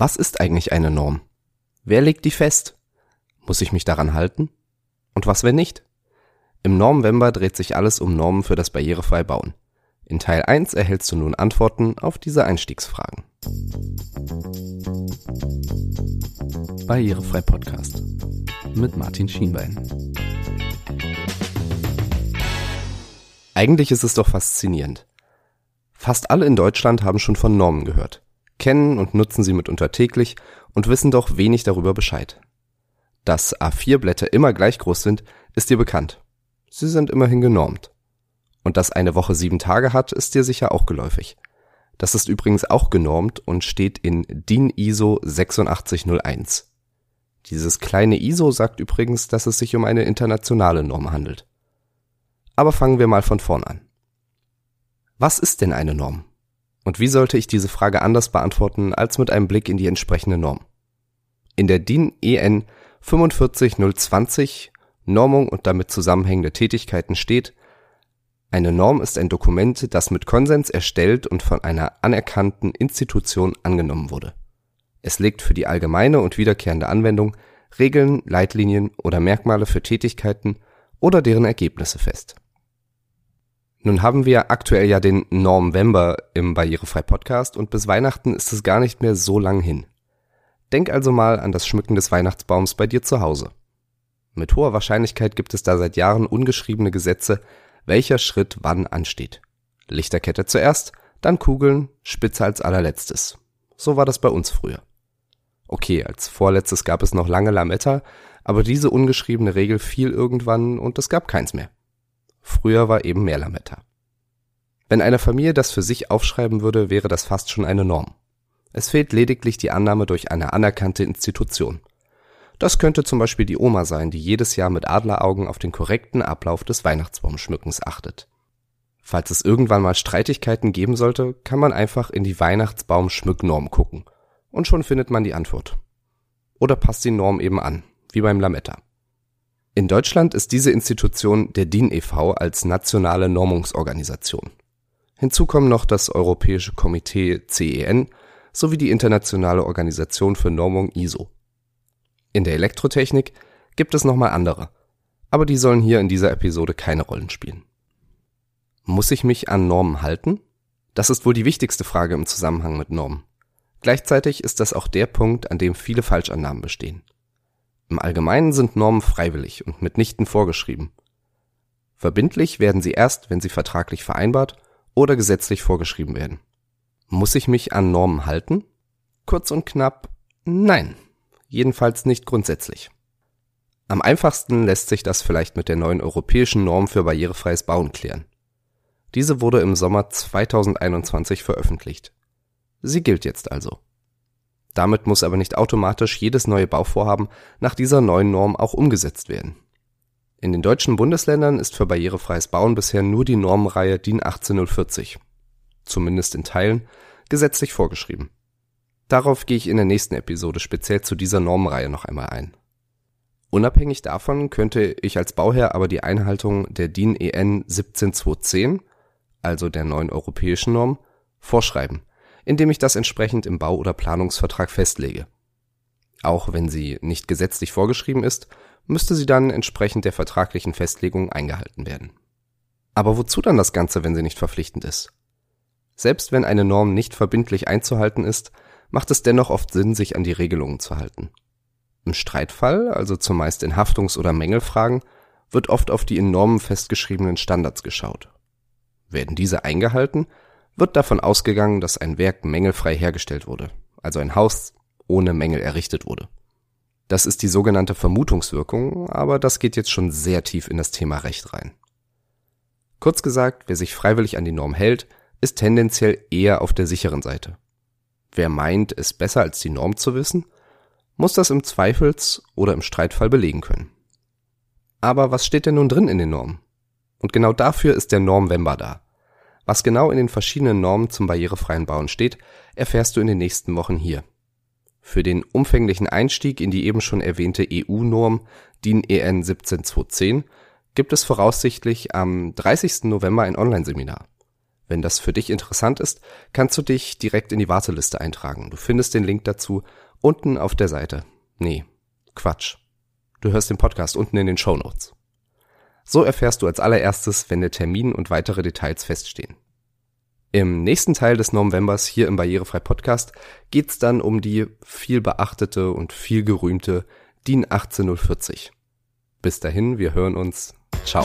Was ist eigentlich eine Norm? Wer legt die fest? Muss ich mich daran halten? Und was, wenn nicht? Im Normvember dreht sich alles um Normen für das barrierefreie Bauen. In Teil 1 erhältst du nun Antworten auf diese Einstiegsfragen. Barrierefrei Podcast mit Martin Schienbein. Eigentlich ist es doch faszinierend. Fast alle in Deutschland haben schon von Normen gehört kennen und nutzen sie mitunter täglich und wissen doch wenig darüber Bescheid. Dass A4-Blätter immer gleich groß sind, ist dir bekannt. Sie sind immerhin genormt. Und dass eine Woche sieben Tage hat, ist dir sicher auch geläufig. Das ist übrigens auch genormt und steht in DIN ISO 8601. Dieses kleine ISO sagt übrigens, dass es sich um eine internationale Norm handelt. Aber fangen wir mal von vorn an. Was ist denn eine Norm? Und wie sollte ich diese Frage anders beantworten als mit einem Blick in die entsprechende Norm? In der DIN EN 45020 Normung und damit zusammenhängende Tätigkeiten steht, eine Norm ist ein Dokument, das mit Konsens erstellt und von einer anerkannten Institution angenommen wurde. Es legt für die allgemeine und wiederkehrende Anwendung Regeln, Leitlinien oder Merkmale für Tätigkeiten oder deren Ergebnisse fest nun haben wir aktuell ja den Normvember im Barrierefrei Podcast und bis Weihnachten ist es gar nicht mehr so lang hin. Denk also mal an das Schmücken des Weihnachtsbaums bei dir zu Hause. Mit hoher Wahrscheinlichkeit gibt es da seit Jahren ungeschriebene Gesetze, welcher Schritt wann ansteht. Lichterkette zuerst, dann Kugeln, Spitze als allerletztes. So war das bei uns früher. Okay, als vorletztes gab es noch lange Lametta, aber diese ungeschriebene Regel fiel irgendwann und es gab keins mehr. Früher war eben mehr Lametta. Wenn eine Familie das für sich aufschreiben würde, wäre das fast schon eine Norm. Es fehlt lediglich die Annahme durch eine anerkannte Institution. Das könnte zum Beispiel die Oma sein, die jedes Jahr mit Adleraugen auf den korrekten Ablauf des Weihnachtsbaumschmückens achtet. Falls es irgendwann mal Streitigkeiten geben sollte, kann man einfach in die Weihnachtsbaumschmücknorm gucken. Und schon findet man die Antwort. Oder passt die Norm eben an, wie beim Lametta. In Deutschland ist diese Institution der DIN e.V. als nationale Normungsorganisation. Hinzu kommen noch das Europäische Komitee CEN sowie die Internationale Organisation für Normung ISO. In der Elektrotechnik gibt es nochmal andere, aber die sollen hier in dieser Episode keine Rollen spielen. Muss ich mich an Normen halten? Das ist wohl die wichtigste Frage im Zusammenhang mit Normen. Gleichzeitig ist das auch der Punkt, an dem viele Falschannahmen bestehen. Im Allgemeinen sind Normen freiwillig und mitnichten vorgeschrieben. Verbindlich werden sie erst, wenn sie vertraglich vereinbart oder gesetzlich vorgeschrieben werden. Muss ich mich an Normen halten? Kurz und knapp, nein. Jedenfalls nicht grundsätzlich. Am einfachsten lässt sich das vielleicht mit der neuen europäischen Norm für barrierefreies Bauen klären. Diese wurde im Sommer 2021 veröffentlicht. Sie gilt jetzt also. Damit muss aber nicht automatisch jedes neue Bauvorhaben nach dieser neuen Norm auch umgesetzt werden. In den deutschen Bundesländern ist für barrierefreies Bauen bisher nur die Normenreihe DIN 18040, zumindest in Teilen, gesetzlich vorgeschrieben. Darauf gehe ich in der nächsten Episode speziell zu dieser Normenreihe noch einmal ein. Unabhängig davon könnte ich als Bauherr aber die Einhaltung der DIN EN 17210, also der neuen europäischen Norm, vorschreiben indem ich das entsprechend im Bau- oder Planungsvertrag festlege. Auch wenn sie nicht gesetzlich vorgeschrieben ist, müsste sie dann entsprechend der vertraglichen Festlegung eingehalten werden. Aber wozu dann das Ganze, wenn sie nicht verpflichtend ist? Selbst wenn eine Norm nicht verbindlich einzuhalten ist, macht es dennoch oft Sinn, sich an die Regelungen zu halten. Im Streitfall, also zumeist in Haftungs- oder Mängelfragen, wird oft auf die in Normen festgeschriebenen Standards geschaut. Werden diese eingehalten, wird davon ausgegangen, dass ein Werk mängelfrei hergestellt wurde, also ein Haus ohne Mängel errichtet wurde. Das ist die sogenannte Vermutungswirkung, aber das geht jetzt schon sehr tief in das Thema Recht rein. Kurz gesagt, wer sich freiwillig an die Norm hält, ist tendenziell eher auf der sicheren Seite. Wer meint, es besser als die Norm zu wissen, muss das im Zweifels- oder im Streitfall belegen können. Aber was steht denn nun drin in den Normen? Und genau dafür ist der Normvember da. Was genau in den verschiedenen Normen zum barrierefreien Bauen steht, erfährst du in den nächsten Wochen hier. Für den umfänglichen Einstieg in die eben schon erwähnte EU-Norm DIN EN 17210 gibt es voraussichtlich am 30. November ein Online-Seminar. Wenn das für dich interessant ist, kannst du dich direkt in die Warteliste eintragen. Du findest den Link dazu unten auf der Seite. Nee, Quatsch. Du hörst den Podcast unten in den Show Notes. So erfährst du als allererstes, wenn der Termin und weitere Details feststehen. Im nächsten Teil des Novembers hier im Barrierefrei Podcast geht's dann um die viel beachtete und viel gerühmte DIN 18040. Bis dahin, wir hören uns. Ciao.